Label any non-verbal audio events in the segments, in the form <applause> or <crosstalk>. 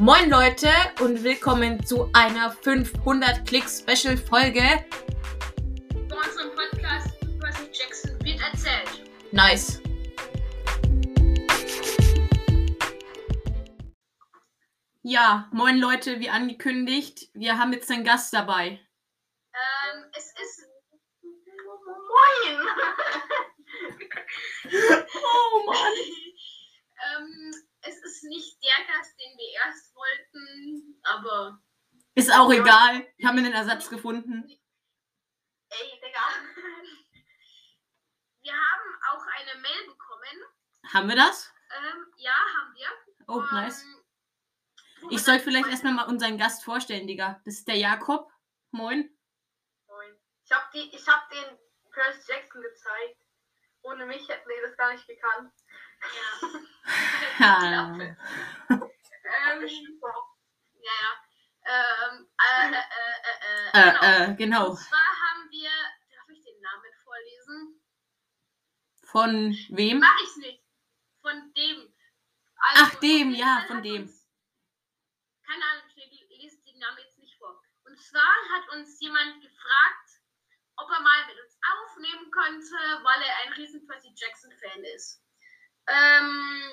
Moin Leute und willkommen zu einer 500 Klick Special Folge. Von unserem Podcast Percy Jackson wird erzählt. Nice. Ja, moin Leute, wie angekündigt, wir haben jetzt einen Gast dabei. Ähm, es ist. Moin! <laughs> Oh Mann. <laughs> ähm, es ist nicht der Gast, den wir erst wollten, aber. Ist auch egal, wir haben einen Ersatz gefunden. Ey, Digga. Wir haben auch eine Mail bekommen. Haben wir das? Ähm, ja, haben wir. Oh, nice. Ähm, wir Ich soll vielleicht erstmal mal unseren Gast vorstellen, Digga. Das ist der Jakob. Moin. Moin. Ich habe ich hab den Percy Jackson gezeigt. Ohne mich hätten die das gar nicht gekannt. Ha. <laughs> Ähm, ja, ja. Ähm, äh, äh, äh, äh, genau. Äh, äh, genau. Und zwar haben wir, darf ich den Namen vorlesen? Von wem? Mach ich's nicht. Von dem. Ach, dem, ja, von dem. Uns, keine Ahnung, ich lese den Namen jetzt nicht vor. Und zwar hat uns jemand gefragt, ob er mal mit uns aufnehmen könnte, weil er ein riesen Percy Jackson Fan ist. Ähm,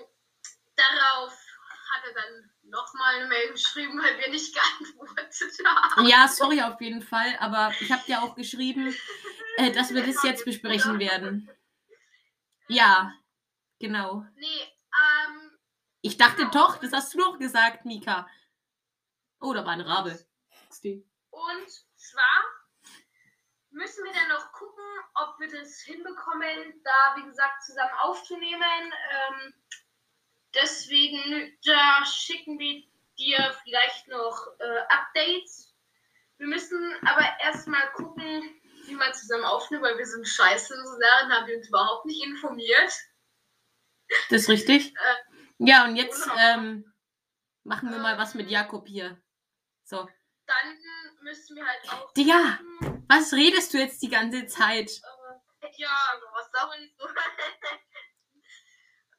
darauf hat er dann nochmal eine Mail geschrieben, weil wir nicht <laughs> geantwortet haben. Ja, sorry auf jeden Fall, aber ich habe dir auch geschrieben, äh, dass wir das jetzt besprechen werden. Ja, genau. Nee, ähm, Ich dachte doch, das hast du doch gesagt, Mika. Oh, da war ein Rabe. Und zwar müssen wir dann noch gucken, wir das hinbekommen, da wie gesagt zusammen aufzunehmen. Ähm, deswegen da schicken wir dir vielleicht noch äh, Updates. Wir müssen aber erstmal gucken, wie man zusammen aufnimmt, weil wir sind scheiße. Darin haben wir uns überhaupt nicht informiert. Das ist richtig. <laughs> Äh, Ja, und jetzt ähm, machen wir mal was mit Jakob hier. So. Dann müssen wir halt auch. Digga. gucken, Was redest du jetzt die ganze Zeit? Ja, was so? <laughs>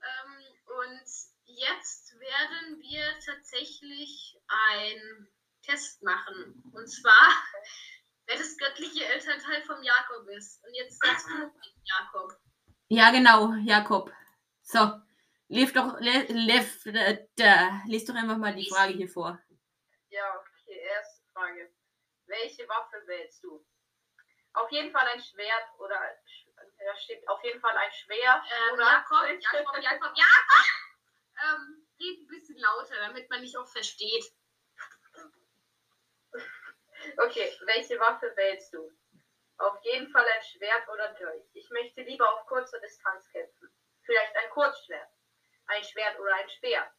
ähm, und jetzt werden wir tatsächlich einen Test machen. Und zwar, wer das göttliche Elternteil vom Jakob ist. Und jetzt sagst du Jakob. Ja, genau, Jakob. So. Lief doch, le, lef, äh, da. Lies doch einfach mal die Frage hier vor. Ja, okay, erste Frage. Welche Waffe wählst du? Auf jeden Fall ein Schwert oder da steht auf jeden Fall ein Schwert Ähm, oder Jakob, Jakob, Jakob, Jakob! <laughs> Ähm, red ein bisschen lauter, damit man dich auch versteht. Okay, welche Waffe wählst du? Auf jeden Fall ein Schwert oder Dolch. Ich möchte lieber auf kurzer Distanz kämpfen. Vielleicht ein Kurzschwert. Ein Schwert oder ein Speer.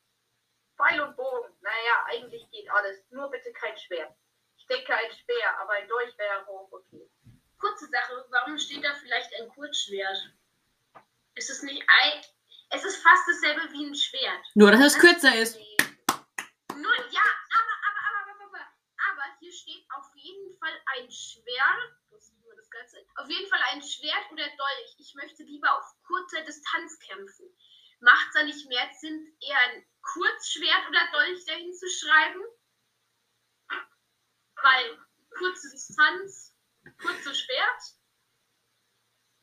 Pfeil und Bogen. Naja, eigentlich geht alles. Nur bitte kein Schwert. Ich denke ein Speer, aber ein Dolch wäre auch okay. Kurze Sache, warum steht da vielleicht ein Kurzschwert? Ist es nicht ein. Es ist fast dasselbe wie ein Schwert. Nur, dass es kürzer ist. Nur, ja, aber, aber, aber, aber, aber, aber hier steht auf jeden Fall ein Schwert. Das das Ganze. Auf jeden Fall ein Schwert oder Dolch. Ich möchte lieber auf kurzer Distanz kämpfen. Macht es da nicht mehr Sinn, eher ein Kurzschwert oder Dolch dahin zu schreiben? Weil kurze Distanz, kurze Schwert.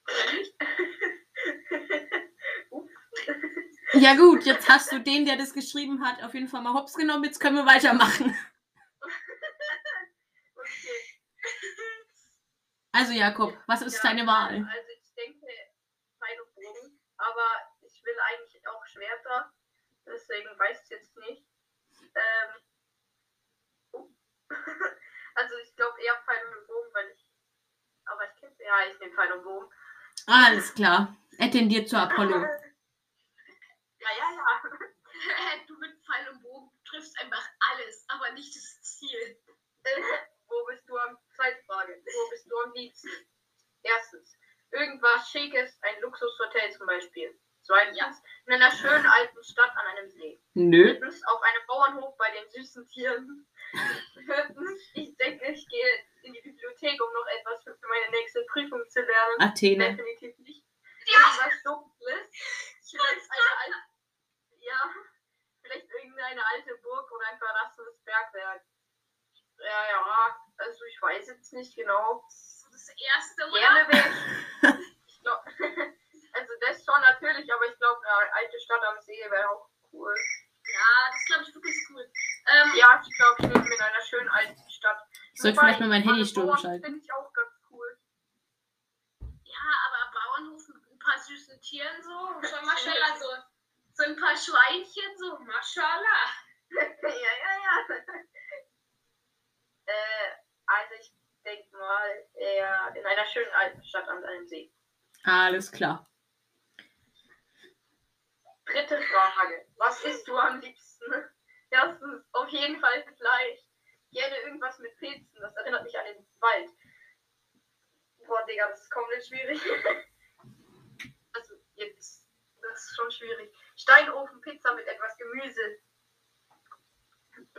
Oder nicht? <laughs> Ja gut, jetzt hast du den, der das geschrieben hat, auf jeden Fall mal hops genommen. Jetzt können wir weitermachen. <laughs> Okay. Also Jakob, was ist Ja, deine Wahl? Also ich denke Pfeil und Bogen, aber ich will eigentlich auch Schwerter, deswegen weiß ich jetzt nicht. Ähm, oh. also ich glaube eher Pfeil und Bogen, weil ich, aber ich kenne, ja, ich nehme Pfeil und Bogen. Alles klar. Er tendiert zu Apollo. <laughs> Ja, ja, ja. <laughs> du mit Pfeil und Bogen triffst einfach alles, aber nicht das Ziel. <laughs> Wo bist du am, zweite Frage, wo bist du am liebsten? Erstens, irgendwas Schickes, ein Luxushotel zum Beispiel. Zweitens, Ja. in einer schönen alten Stadt an einem See. Nö. Drittens, auf einem Bauernhof bei den süßen Tieren. Viertens, ich denke, ich gehe in die Bibliothek, um noch etwas für meine nächste Prüfung zu lernen. Athene. Definitiv nicht. Ja. Irgendwas Dunkles. Vielleicht eine alte, ja, vielleicht irgendeine alte Burg oder ein verlassenes gibt's nicht genau. So das erste, oder? Gerne wäre ich. ich glaub, also das schon natürlich, aber ich glaube, eine alte Stadt am See wäre auch cool. Ja, das glaube ich wirklich cool. Ähm, Ja, ich glaube, ich lebe in einer schönen alten Stadt. Soll ich Wobei, vielleicht mal mein Handy stumm schalten? Finde ich auch ganz cool. ja, aber Bauernhof mit ein paar süßen Tieren so. Schon Maschallah, so, so ein paar Schweinchen, so Maschallah. <laughs> ja, ja, ja. <laughs> äh, also ich denke mal, eher in einer schönen alten Stadt an einem See. Alles klar. Dritte Frage. Was isst du am liebsten? <laughs> Erstens, auf jeden Fall Fleisch. Gerne irgendwas mit Pilzen. Das erinnert mich an den Wald. Boah, Digga, das ist komplett schwierig. <laughs> also, jetzt. Das ist schon schwierig. Steinofen-Pizza mit etwas Gemüse.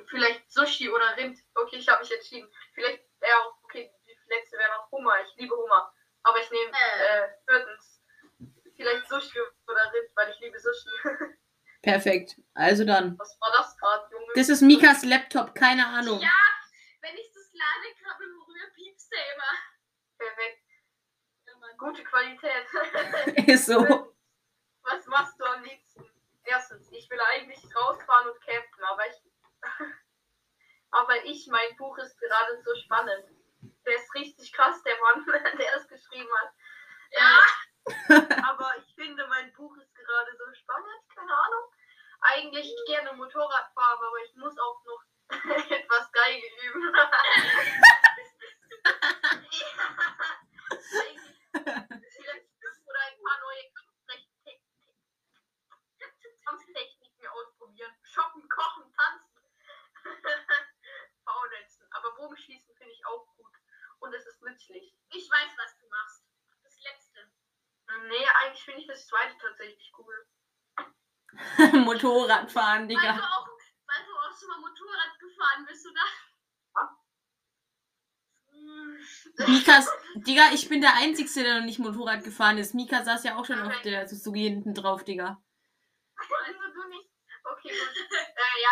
Vielleicht Sushi oder Rind. Okay, ich habe mich entschieden. Vielleicht wäre auch, okay, die letzte wäre noch Hummer. Ich liebe Hummer. Aber ich nehme Äh. äh, viertens. Vielleicht Sushi oder Rind, weil ich liebe Sushi. <laughs> Perfekt. Also dann. Was war das gerade, Junge? Das ist Mikas Laptop, keine Ahnung. Ja, wenn ich das lade, gerade im Rühr piepst der immer. Perfekt. Ja, Mann. Gute Qualität. Ist <laughs> so. Was machst du am liebsten? Erstens, ich will eigentlich rausfahren und campen, aber ich. <laughs> aber ich, mein Buch ist gerade so spannend. Der ist richtig krass, der Mann, <laughs> der es geschrieben hat. Ja, aber ich finde, mein Buch ist gerade so spannend, keine Ahnung. Eigentlich gerne Motorrad fahren, aber ich muss auch noch etwas Geige üben. Eigentlich vielleicht oder ein paar neue Kampftechniken Kampftechniken ausprobieren. Shoppen, kochen, tanzen. Faulenzen. Aber Bogenschießen finde ich auch gut. Und es ist nützlich. ich weiß, was du machst. Das letzte. Nee, eigentlich finde ich das zweite tatsächlich cool. Motorradfahren, Weil Digga. du, auch, weil du auch schon mal Motorrad gefahren bist, oder? Mikas, Digga, ich bin der Einzige, der noch nicht Motorrad gefahren ist. Mika saß ja auch schon auf der Suzuki hinten drauf, Digga. Also du nicht. Okay, gut. Äh, ja.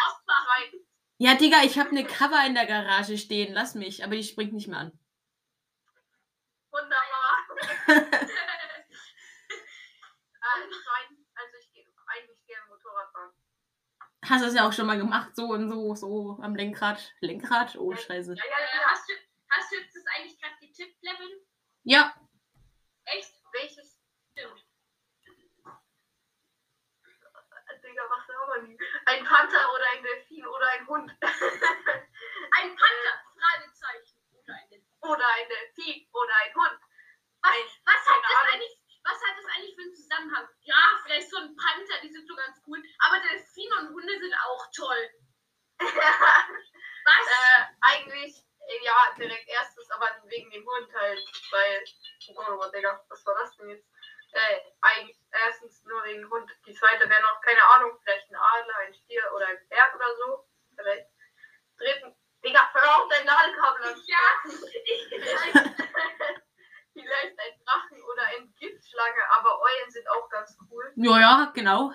Ja, Digga, ich habe eine Cover in der Garage stehen. Lass mich, aber die springt nicht mehr an. Wunderbar. Äh, zweitens, also ich gehe eigentlich gerne Motorrad fahren. Hast du das ja auch schon mal gemacht, so und so, so am Lenkrad. Lenkrad? Oh, scheiße. Ja, ja, Äh, ja. hast, du, hast du jetzt das eigentlich gerade getippt, Level? Ja, Echt? Welches? Stimmt. Digga, machst du aber nie. Ein Panther oder ein Delfin oder ein Hund. <laughs> Ein Panther? Fragezeichen. Oder ein Delfin. oder ein Delfin oder ein Hund. Ein, Was hat, das eigentlich, was hat das eigentlich für einen Zusammenhang? Ja, vielleicht so ein Panther, die sind so ganz cool. Aber Delfine und Hunde sind auch toll. <laughs> Was? äh, eigentlich, ja, direkt erstes, aber wegen dem Hund halt, weil, oh Gott, oh Digga, was war das denn jetzt? Äh, eigentlich erstens nur wegen dem Hund. Die zweite wäre noch, keine Ahnung, vielleicht ein Adler, ein Stier oder ein Pferd oder so. Vielleicht. Dritten, Digga, hör auf dein Ladekabel an. Ja, Vielleicht, <laughs> <laughs> vielleicht ein Drachen oder eine Giftschlange, aber Eulen sind auch ganz cool. ja, ja, genau.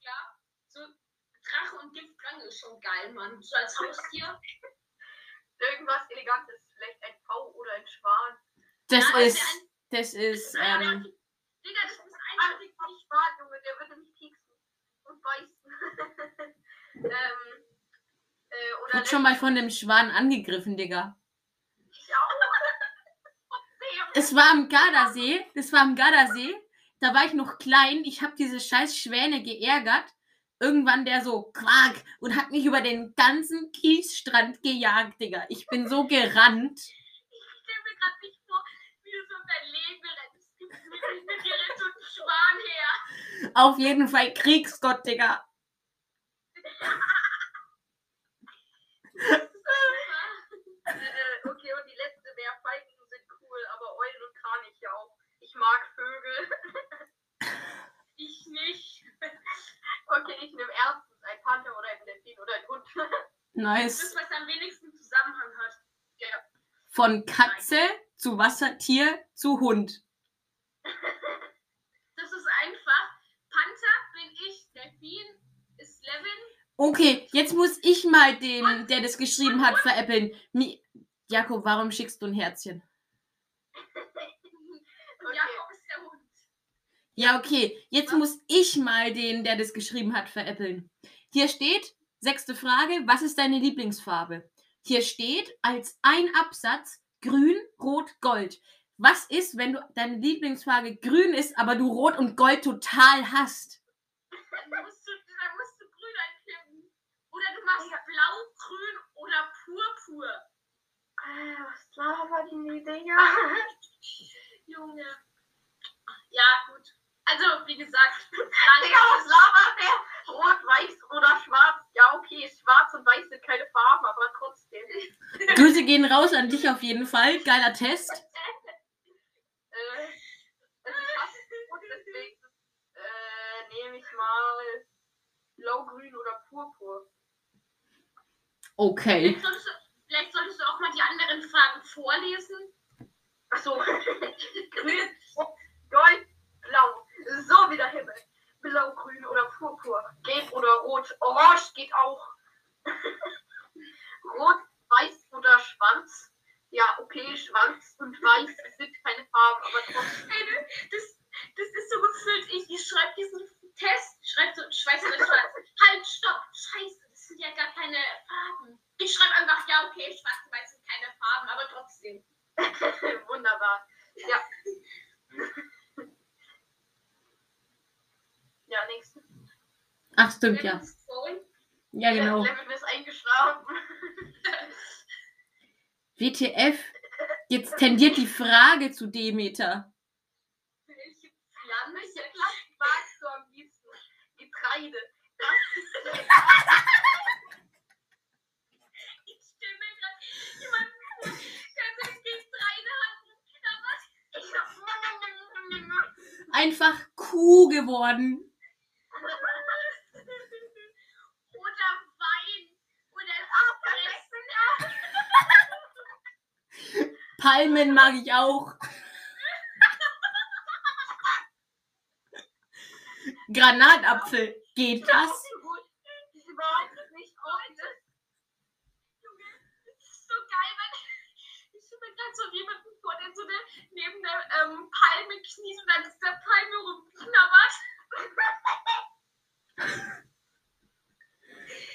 ja. So Drache und Giftschlange ist schon geil, Mann. So als Haustier. Irgendwas Elegantes, vielleicht ein Pfau oder ein Schwan. Das Ja, das ist, ein- das ist, Ja, ähm, Digga, das ist eindeutig ein Schwan, Junge, der würde mich pieksen und beißen. <laughs> ähm, äh, oder wurde schon mal von einem Schwan angegriffen, Digga. Ich auch. Es war am Gardasee, das war am Gardasee, da war ich noch klein, ich habe diese scheiß Schwäne geärgert. Irgendwann der so quak und hat mich über den ganzen Kiesstrand gejagt, Digga. Ich bin so gerannt. Ich stelle mir gerade nicht vor, wie du so in dein Leben rennst. Mit, dir so ein Schwan her. Auf jeden Fall Kriegsgott, Digga. <laughs> Äh, okay, und die letzte wäre, aber Und Kraniche auch. Ich mag Vögel. <laughs> Ich nicht. <laughs> Okay, ich nehme erstens ein Panther oder ein Delfin oder ein Hund. Das, <laughs> Nice. was am wenigsten Zusammenhang hat. Von Katze zu Wassertier zu Hund. Das ist einfach. Panther bin ich, Delfin ist Levin. Okay, jetzt muss ich mal den, der das geschrieben hat, veräppeln. Mi Jakob, warum schickst du ein Herzchen? Und Okay. Jakob ist der Hund. Ja, okay. Jetzt muss ich mal den, der das geschrieben hat, veräppeln. Hier steht, sechste Frage, was ist deine Lieblingsfarbe? Hier steht als ein Absatz grün, rot, gold. Was ist, wenn du deine Lieblingsfarbe grün ist, aber du rot und gold total hast? Dann musst du, dann musst du grün einklicken. Oder du machst blau, grün oder purpur. Äh, was labert die Dinger? <laughs> Junge. Ja, gut. Also, wie gesagt, Digga, was labert der? Rot, weiß oder schwarz? Ja, okay, schwarz und weiß sind keine Farben, aber trotzdem. <laughs> Grüße gehen raus an dich auf jeden Fall. Geiler Test. Äh, also ich hasse Rot, deswegen äh, nehme ich mal blau-grün oder purpur. Okay. vielleicht solltest, du, vielleicht solltest du auch mal die anderen Fragen vorlesen. Achso, <laughs> grün, gold, blau. So wie der Himmel. Blau, grün oder purpur. Gelb oder rot. Orange geht auch. <laughs> rot, weiß oder schwarz. Ja, okay, schwarz und weiß sind keine Farben, aber trotzdem. Ey, du, das, das ist so gefühlt, ich, ich schreibe diesen Test, schreibe so schwarz oder schwarz. halt, stopp, scheiße, das sind ja gar keine Farben. Ich schreibe einfach, ja, okay, schwarz und weiß sind keine Farben, aber trotzdem. <laughs> Wunderbar. Ja. ja, nächste. Ach, stimmt, ja. Ja, genau. <laughs> WTF. Jetzt tendiert die Frage zu Demeter. Welche Pflanze magst du am liebsten? Getreide. <laughs> Ich stelle mir gerade jemanden vor, der eine Getreide hat. Einfach Kuh geworden. Oder Wein. Oder Fressen. Palmen mag ich auch. Granatapfel. Geht das? ist so jemanden vor, der so eine, neben der ähm, Palme kniet und dieser Palme rumknabbert.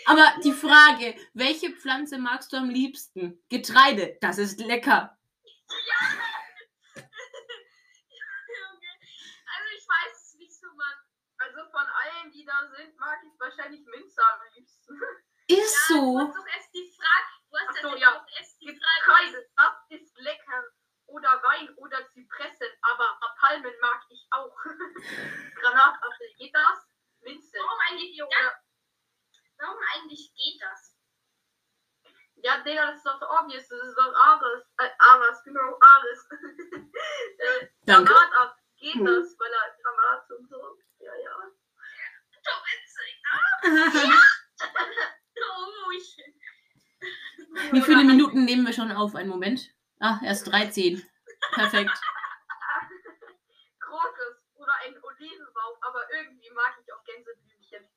Aber die Frage, welche Pflanze magst du am liebsten? Getreide, das ist lecker. Junge, also ich weiß es nicht so, Mann. Also von allen, die da sind, mag ich wahrscheinlich Minze am liebsten. <laughs> Ist Du so. hast doch erst die Frage, du hast Ach so, ja. erst die Frage. Das ist lecker. Oder Wein oder Zypressen, aber Palmen mag ich auch. <laughs> Granatapfel, geht das? Minze. Warum eigentlich, ja, warum eigentlich geht das? Ja, Digga, das ist doch obvious. Das ist doch Ares. Äh, Ares, genau, Ares. <laughs> äh, Danke. Granatapfel, geht Hm. das, weil er Granat und so. Ja, ja. So witzig. Oh, ich. Wie viele Minuten nehmen wir schon auf? Einen Moment. Ah, erst 13. Perfekt. Krokus oder ein Olivenbaum, aber irgendwie mag ich auch Gänseblümchen.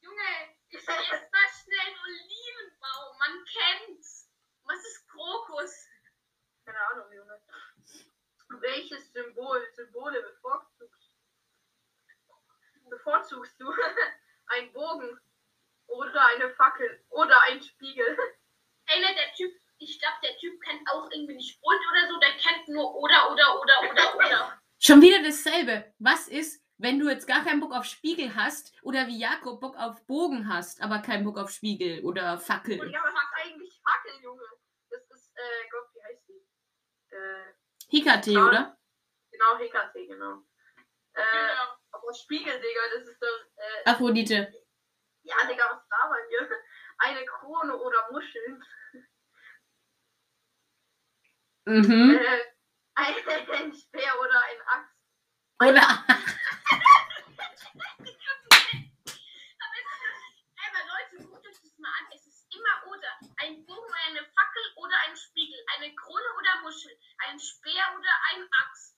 Junge, ich esse mal schnell einen Olivenbaum. Man kennt's. Was ist Krokus? Keine Ahnung, Junge. Welches Symbol, Symbole bevorzugst, bevorzugst du? <laughs> ein Bogen oder eine Fackel oder ein Spiegel? <laughs> Einer der Typ, ich glaube, der Typ kennt auch irgendwie nicht und oder so, der kennt nur oder, oder, oder, oder, oder. <laughs> Schon wieder dasselbe. Was ist, wenn du jetzt gar keinen Bock auf Spiegel hast oder wie Jakob Bock auf Bogen hast, aber keinen Bock auf Spiegel oder Und Fackel? ja, was ist eigentlich Fackel, Junge? Das ist, äh, Gott, wie heißt die? Äh, Hikate, oder? genau, HKT, genau. Äh, Genau. Aber Spiegel, Digga, das ist doch, äh, Aphrodite. ja, Digga, was da bei mir? Eine Krone oder Muscheln? Mhm. Äh, ein Speer oder ein Axt? Oder Aber <laughs> Leute, guckt euch das mal an. Es ist immer oder. Ein Bogen, eine Fackel oder ein Spiegel. Eine Krone oder Muschel. Ein Speer oder ein Axt.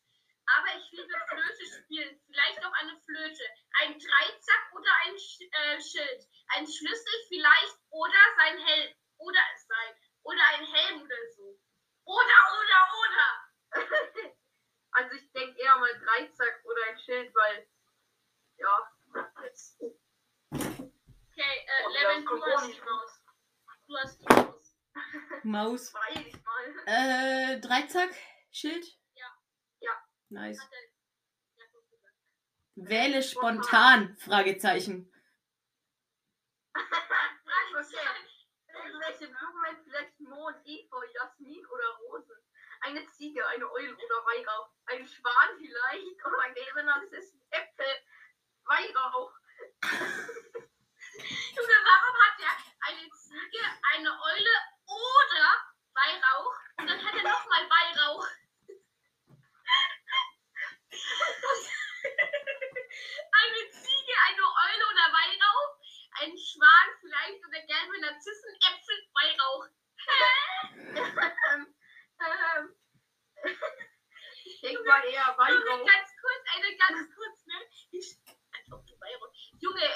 Aber ich liebe Flöte spielen. Vielleicht auch eine Flöte. Ein Dreizack oder ein Sch äh, Schild. Ein Schlüssel vielleicht oder sein Held. Oder es sein. Oder ein Helm oder so. Oder, oder, oder. <laughs> Also ich denke eher mal Dreizack oder ein Schild, weil ja, Okay, äh, Oh, Levin, du hast die Maus. Du hast die Maus. Maus. weiß ich mal. Äh, Dreizack, Schild? Nice. Wähle spontan, Fragezeichen. Irgendwelche Blumen, vielleicht Mond, Efeu, Jasmin oder Rosen. Eine Ziege, eine Eule oder Weihrauch. Ein Schwan vielleicht oder gelbe Narzissen, Äpfel, Weihrauch. <laughs> Junge, warum hat er eine Ziege, eine Eule oder Weihrauch? Und dann hat er nochmal Weihrauch. eine Ziege, eine Eule oder Weihrauch? Schwan vielleicht oder gelbe Narzissen, Äpfel, Weihrauch. ähm, <laughs> ich mal eher Junge, Weihrauch. ganz kurz, eine ganz kurz, ne? Ich, als ob du Weihrauch. Junge,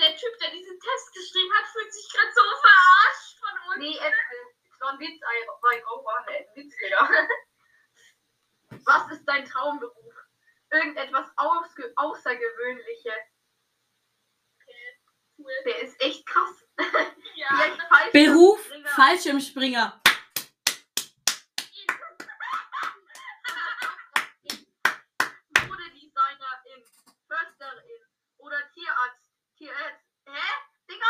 der Typ, der diesen Test geschrieben hat, fühlt sich gerade so verarscht von uns. Nee, Äpfel. Das war ein Witz, Weihrauch war ein Witz, Digga. <laughs> Was ist dein Traumberuf? Irgendetwas Außergewöhnliches. Cool. Beruf, Fallschirmspringer. Modedesignerin, Försterin oder Tierarzt. Tierarzt. Hä? Digga?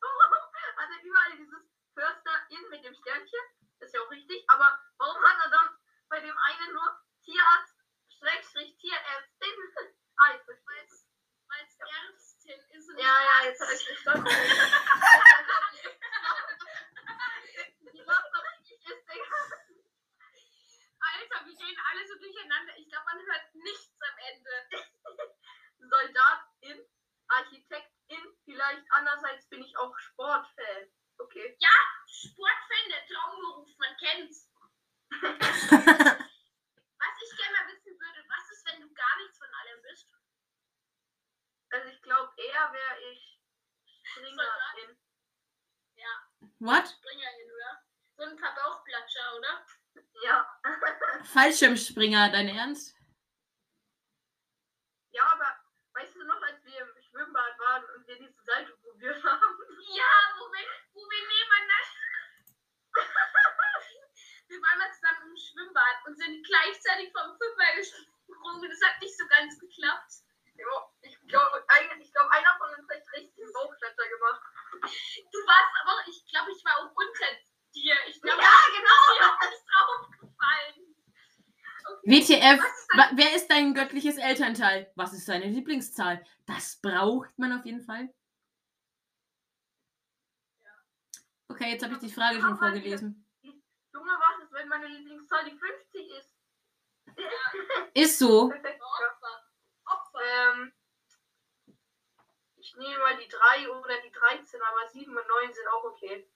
warum hat er überall dieses Försterin mit dem Sternchen? Ist ja auch richtig, aber warum hat er dann bei dem einen nur Tierarzt, Schrägstrich, Tierärztin? Ah, ich verstehe es. Weil es Ärztin ist. und Ja, ja, jetzt habe ich verstanden. Wie lacht das nicht ist, Digga? Alter, wir gehen alle so durcheinander. Ich glaube, man hört nichts am Ende. Soldatin, Architektin, vielleicht andererseits bin ich auch Sportfan. Okay. Sportfan, der Traumberuf, man kennt's. Was ich gerne mal wissen würde, was ist, wenn du gar nichts von allem bist? Also ich glaube eher wäre ich Springerin. What? Springerin, oder? So ein paar Bauchplatscher, oder? Ja. <laughs> Fallschirmspringer, dein Ernst? Ja, aber weißt du noch, als wir im Schwimmbad waren und wir diese Seite probiert haben? Ja, wo wir, wo wir nebeneinander. <laughs> wir waren mal zusammen im Schwimmbad und sind gleichzeitig vom Fünfer gesprungen. Das hat nicht so ganz geklappt. Ja, ich glaube, ich glaub, einer von uns hat richtig einen Bauchklatscher gemacht. Du warst aber, ich glaube, ich war auch unter dir. Ich glaube, Ja, genau. dir ist draufgefallen. WTF, Was ist wer ist dein göttliches Elternteil? Was ist deine Lieblingszahl? Das braucht man auf jeden Fall. Okay, jetzt habe ich die Frage schon vorgelesen. Junge, was ist, wenn meine Lieblingszahl die 50 ist? <laughs> Ist so. Perfekt. Ja. Opfer. Opfer. Ähm, ich nehme mal die 3 oder die 13, aber 7 und 9 sind auch okay.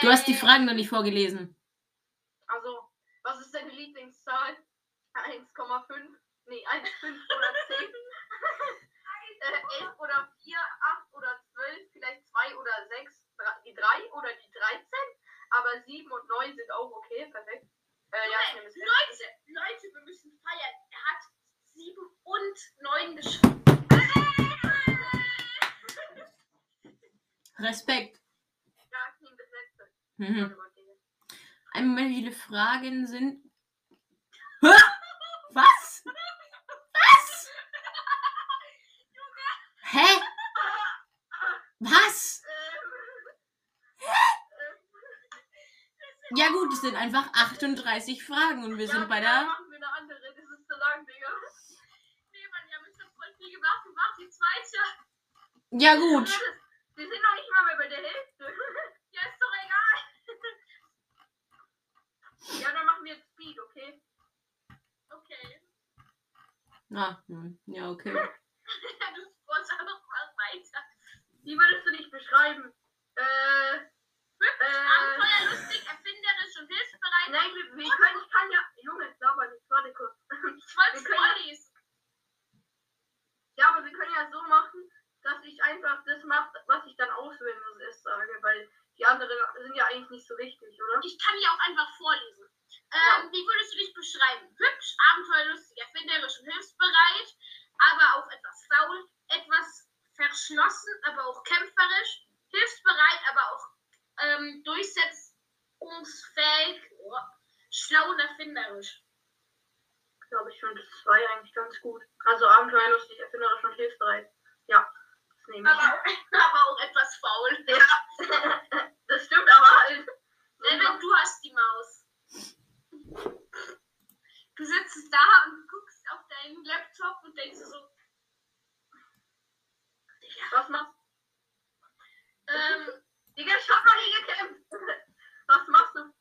Du hast die Fragen noch nicht vorgelesen. Also, was ist deine Lieblingszahl? 1,5? Nee, 1, 5 oder 10? <laughs> äh, 11 oder 4, 8 oder 12, vielleicht 2 oder 6, die 3 oder die 13? Aber 7 und 9 sind auch okay, perfekt. Äh, ja, nehme es. Leute, Leute, wir müssen feiern. Er hat 7 und 9 geschrieben. Respekt. Mhm. Einmal wie viele Fragen sind. <laughs> Hä? Was? Was? Hä? Was? Ja gut, es sind einfach 38 Fragen und wir Ja, sind bei dann der... machen wir eine andere, das ist zu lang, Digga. Nee, Mann, wir haben jetzt schon voll viel gemacht. Wir machen die zweite. Ja gut. Wir sind noch nicht mal mehr bei der Hälfte. <laughs> Ja, ist doch egal. <laughs> Ja, dann machen wir jetzt Speed, okay? Okay. Ah, hm, ja, okay. <laughs> du sportst einfach mal weiter. Wie würdest du dich beschreiben? Äh, äh, Abenteuerlustig, erfinderisch und hilfsbereit. nein, wir, wir können, ich kann ja, Junge, sauber nicht, warte kurz. Ich wollte es wir können- vorlesen. Ja, aber wir können ja so machen, dass ich einfach das mache, was ich dann auswählen muss, ist sage, weil Die anderen sind ja eigentlich nicht so wichtig, oder? Ich kann die auch einfach vorlesen. Ähm, Ja. Wie würdest du dich beschreiben? Hübsch, abenteuerlustig, erfinderisch und hilfsbereit, aber auch etwas faul, etwas verschlossen, aber auch kämpferisch, hilfsbereit, aber auch ähm, durchsetzungsfähig, oh, schlau und erfinderisch. Glaube ich schon, das ja eigentlich ganz gut. Also abenteuerlustig, erfinderisch und hilfsbereit. Ja, ich. Aber, <laughs> aber auch etwas faul. <laughs> ja, das stimmt aber halt. Levin, du hast die Maus. Du sitzt da und guckst auf deinen Laptop und denkst so, Was machst ähm, <laughs> Digga, ich hab noch nie gekämpft. Was machst du?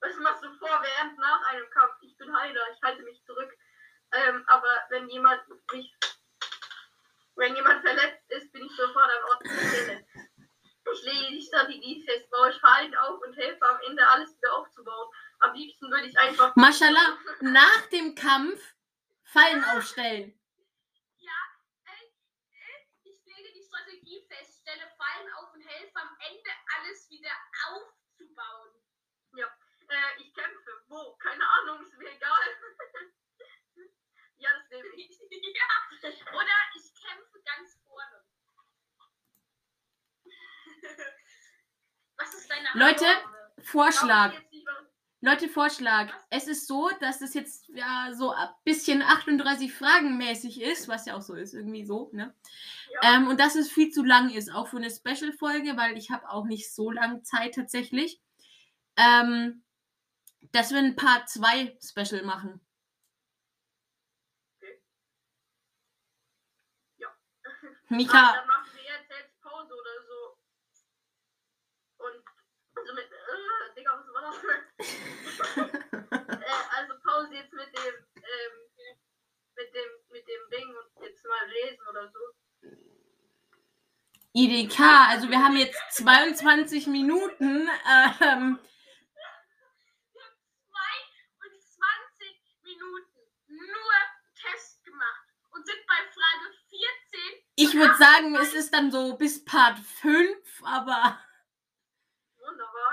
Was machst du vor, während, nach einem Kampf? Ich bin Heiler, ich halte mich zurück. Ähm, aber wenn jemand mich, wenn jemand verletzt ist, bin ich sofort am Ort der Stelle. Ich lege die Strategie fest, baue ich Fallen auf und helfe am Ende alles wieder aufzubauen. Am liebsten würde ich einfach. Mashallah, nach dem Kampf Fallen aufstellen. ja, äh, äh, ich lege die Strategie fest, stelle Fallen auf und helfe am Ende alles wieder aufzubauen. Äh, ich kämpfe. Wo? Keine Ahnung, ist mir egal. ja, das nehme ich. ja, oder ich kämpfe ganz vorne. Was ist deine Leute, Vorschlag. Leute, Vorschlag. Es ist so, dass es jetzt ja so ein bisschen 38 Fragen mäßig ist, was ja auch so ist, irgendwie so, ne? Ja. Ähm, und dass es viel zu lang ist, auch für eine Special-Folge, weil ich habe auch nicht so lange Zeit tatsächlich. Ähm, dass wir ein Part 2 Special machen. Ja. Mika, Dann machen wir jetzt, jetzt Pause oder so. Und also mit. Äh, also Pause jetzt mit dem. Ähm, mit dem mit dem Ding und jetzt mal lesen oder so. IDK, also wir haben jetzt 22 Minuten. Ähm, 22 Minuten nur Test gemacht und sind bei Frage 14. ich würde sagen, es ist dann so bis Part 5, aber Wunderbar.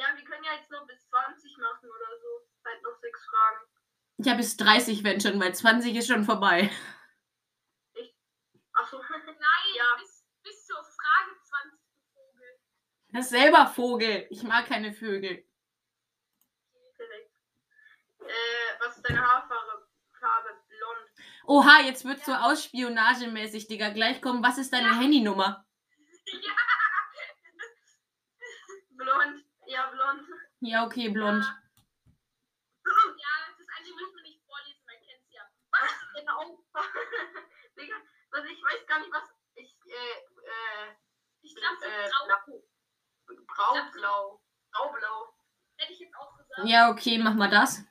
Ja, wir können ja jetzt noch bis 20 machen oder so. Halt noch sechs Fragen. ja, bis 30, wenn schon, weil 20 ist schon vorbei. Achso. Nein, <laughs> Ja. bis, bis zur Frage 20 Vogel. Das ist selber Vogel. Ich mag keine Vögel. Perfekt. Äh, was ist deine Haarfarbe? Farbe blond. Oha, jetzt wird so ausspionagemäßig, Digga. Gleich kommen, was ist deine Handynummer? <laughs> Ja, Blond. Ja, blond. Ja, okay, blond. ja, das eine müssen wir nicht vorlesen, man kennt es ja. Was? Genau. <laughs> Digga, also ich weiß gar nicht, was ich, äh, äh, Ich glaube, Äh, grau. braublau. Graublau. Hätte ich jetzt auch gesagt. Ja, okay, mach mal das.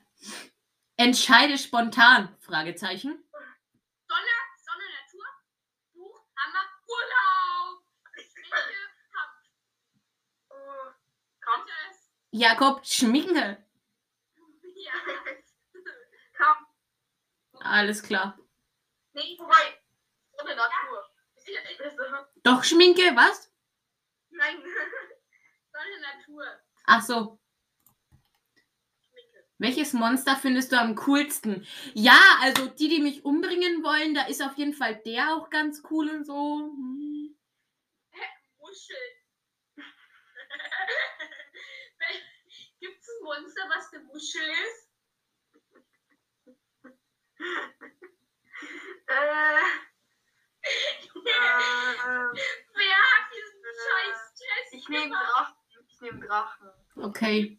Entscheide spontan? Fragezeichen. Sonne, Sonne, Natur, Buch, Hammer, Urlaub. Schminke, Kampf. Oh, komm. Contest. Jakob Schminke. Ja. <laughs> Komm. Alles klar. Nee, Wobei, ohne Natur. Doch Schminke, was? Nein. <laughs> Sonne, Natur, Ach so. Schminke. Welches Monster findest du am coolsten? Ja, also die, die mich umbringen wollen, da ist auf jeden Fall der auch ganz cool und so. Hm. Muscheln. <laughs> Monster, was eine Muschel ist? <laughs> Äh. äh, Wer hat diesen scheiß Test ich nehme? Drachen. Ich nehme Drachen. Okay.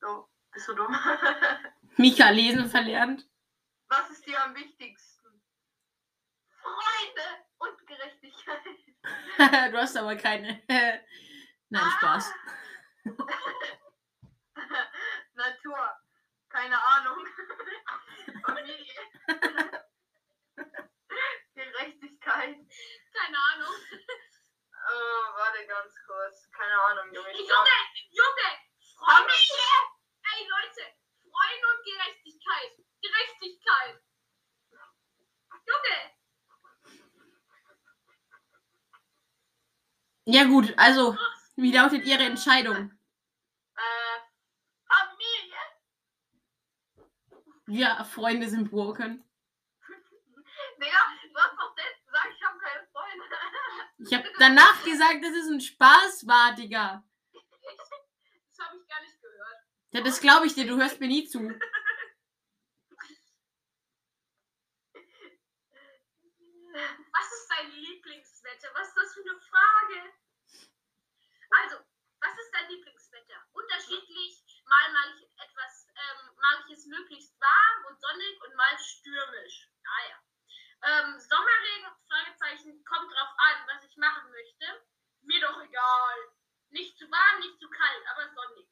So, bist du dumm? <laughs> Mika lesen verlernt. Was ist dir am wichtigsten? Freunde und Gerechtigkeit. <laughs> du hast aber keine. Nein, Spaß. Natur. Keine Ahnung. <laughs> Familie. <laughs> Gerechtigkeit. Keine Ahnung. Oh, warte ganz kurz. Keine Ahnung, Junge. Ich Junge, Junge, Freunde. Ey, Leute, Freunde und Gerechtigkeit. Gerechtigkeit. Junge. Ja, gut, also, wie lautet Ihre Entscheidung? Äh, Familie. Ja, Freunde sind broken. Digga, du hast doch selbst gesagt, ich habe keine Freunde. Ich habe danach gesagt, dass es ein Spaß war, Digga. <laughs> Das habe ich gar nicht gehört. Ja, das glaube ich dir, du hörst mir nie zu. Was ist dein Lieblingswetter? Was ist das für eine Frage? Also, was ist dein Lieblingswetter? Unterschiedlich. Mal mag ich etwas, ähm, mag ich es möglichst warm und sonnig und mal stürmisch. Ah ja. Ähm, Sommerregen, Fragezeichen, kommt drauf an, was ich machen möchte. Mir doch egal. Nicht zu warm, nicht zu kalt, aber sonnig.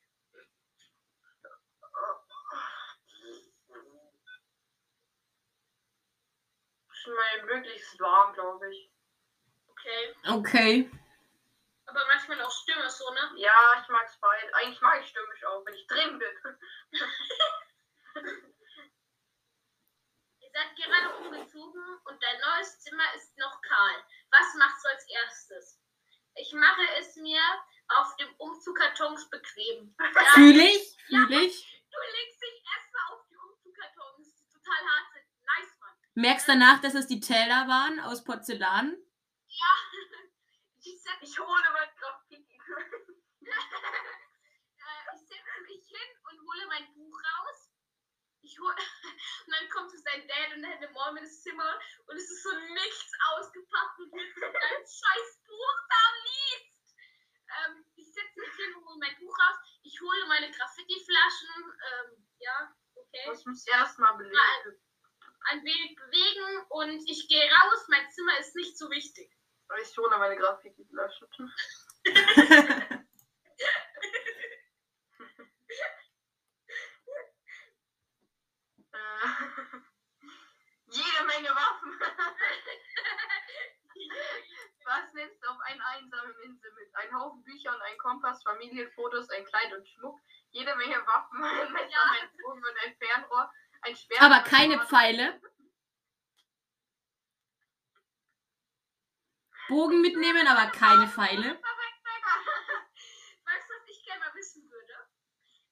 Schon mal möglichst warm, glaube ich. Okay. Okay. Aber manchmal auch stürmisch so, ne? Ja, ich mag's beide. Eigentlich mag ich stürmisch auch, wenn ich drin bin. <laughs> Ihr seid gerade umgezogen und dein neues Zimmer ist noch kahl. Was machst du als erstes? Ich mache es mir auf dem Umzugkartons bequem. <laughs> Ja, Fühle ich, fühle ich. du legst dich erstmal auf die Umzugkartons, die total hart sind. Nice, Mann. Merkst danach, dass es die Teller waren aus Porzellan? Ja. <laughs> Ich setze Ich hole mein Graffiti. äh, ich setze mich hin und hole mein Buch raus. Ich hol, <laughs> und dann kommt so sein Dad und deine Mom ins Zimmer und es ist so nichts ausgepackt und du so dein scheiß Buch da liest. Ähm, ich setze mich hin und hole mein Buch raus. Ich hole meine Graffiti-Flaschen. Ähm, ja, okay. Ich muss mich erstmal belegen. Ein wenig bewegen und ich gehe raus. Mein Zimmer ist nicht so wichtig. Ich hole meine Graffiti-Flasche. <laughs> <laughs> Äh, Menge Waffen. <laughs> Was nimmst du auf einer einsamen Insel mit? Ein Haufen Bücher und ein Kompass, Familienfotos, ein Kleid und Schmuck, jede Menge Waffen, <laughs> ein Messer, Ja. ein Bogen und ein Fernrohr, ein Schwert. Aber keine ein Pfeile. Bogen mitnehmen, aber keine Pfeile. Weißt du, was ich gerne mal wissen würde?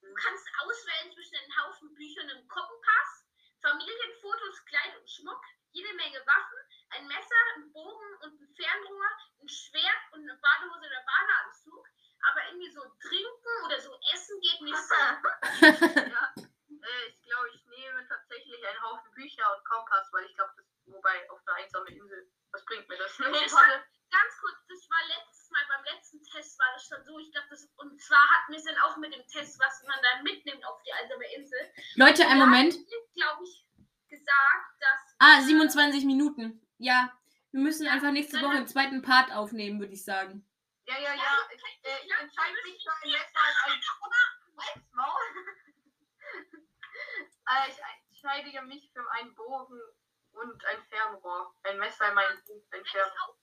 Du kannst auswählen zwischen einem Haufen Büchern und einem Kompass, Familienfotos, Kleid und Schmuck, jede Menge Waffen, ein Messer, ein Bogen und ein Fernrohr, ein Schwert und eine Badehose oder Badeanzug. Aber irgendwie so trinken oder so essen geht nicht so. ja. äh, ich glaube, ich nehme tatsächlich einen Haufen Bücher und Kompass, weil ich glaube, das, wobei auf einer einsamen Insel, was bringt mir das? Nee, Das warte. Ganz kurz, das war letztes Mal beim letzten Test war das schon so. Ich glaube, das und zwar hatten wir es dann auch mit dem Test, was man dann mitnimmt auf die einsame Insel. Leute, einen Moment. glaube ich, gesagt, dass. Ah, 27 Minuten. Ja, wir müssen einfach nächste Woche einen zweiten Part aufnehmen, würde ich sagen. Ja, ja, ja. Ich, äh, ich entscheide mich für ein Messer und ein Halt's Maul. <laughs> äh, ich entscheide mich für einen Bogen und ein Fernrohr. Ein Messer, mein Buch, ein Fernrohr.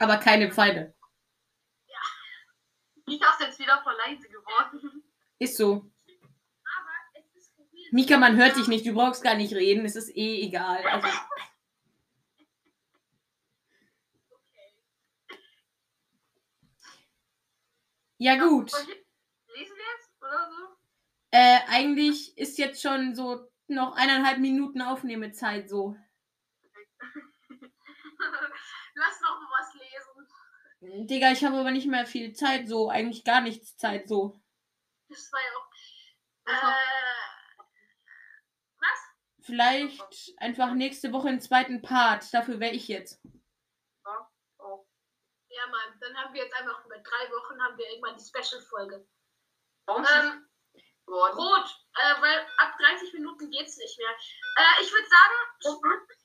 Aber keine Pfeile. Ich hab's jetzt wieder voll leise geworden. Ist so. aber es ist for real. Mika, man hört dich nicht. Du brauchst gar nicht reden. Es ist eh egal. Also, ja, gut. Lesen wir jetzt oder so? Äh, eigentlich ist jetzt schon so noch eineinhalb Minuten Aufnehmezeit so. <laughs> Lass noch mal was lesen. Digga, ich habe aber nicht mehr viel Zeit so. Eigentlich gar nichts Zeit so. Das war ja auch. Äh? Vielleicht einfach nächste Woche einen zweiten Part. Dafür wäre ich jetzt. Oh. Ja, Mann, dann haben wir jetzt einfach über drei Wochen haben wir irgendwann die Special-Folge. Warum ist es Ähm? Rot, äh, weil ab 30 Minuten geht's nicht mehr. Äh, ich würde sagen,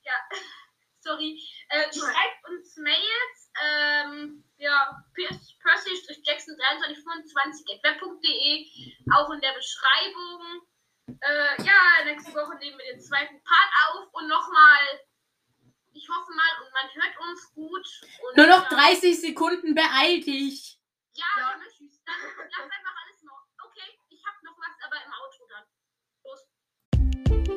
ja, <laughs> sorry, äh, schreibt uns Mails, ähm, ja, percy-jackson2325.web.de, auch in der Beschreibung. Äh, ja, nächste Woche nehmen wir den zweiten Part auf und nochmal, ich hoffe mal, und man hört uns gut. Und, Nur noch ja, 30 Sekunden, beeil dich. Ja, Ja. dann, dann lass einfach alles noch. Okay, ich hab noch was, aber im Outro dann. Los.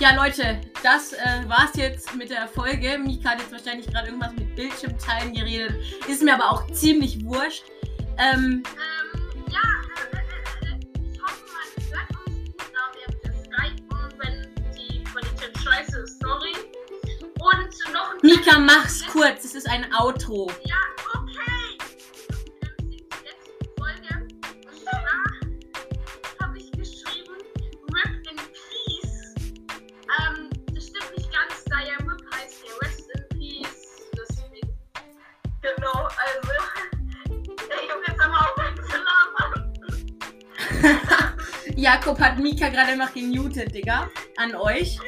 Ja, Leute, das äh, war's jetzt mit der Folge. Mika hat jetzt wahrscheinlich gerade irgendwas mit Bildschirmteilen geredet. Ist mir aber auch ziemlich wurscht. Ähm, Ähm, Mika, mach's kurz. Es ist ein Outro. Ja, okay. Das ist die letzte Folge. Habe ich geschrieben, Rip in Peace. Ähm, das stimmt nicht ganz, da ja Rip heißt ja Rest in Peace. Deswegen. Genau, also. Der Junge jetzt einmal aufhören zu labern. Jakob hat Mika gerade einfach gemutet, Digga. An euch.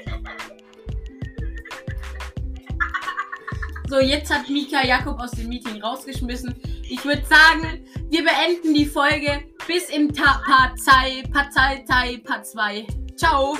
So, jetzt hat Mika Jakob aus dem Meeting rausgeschmissen. Ich würde sagen, wir beenden die Folge bis im Ta Part 2, Part 2, Part 2. Ciao.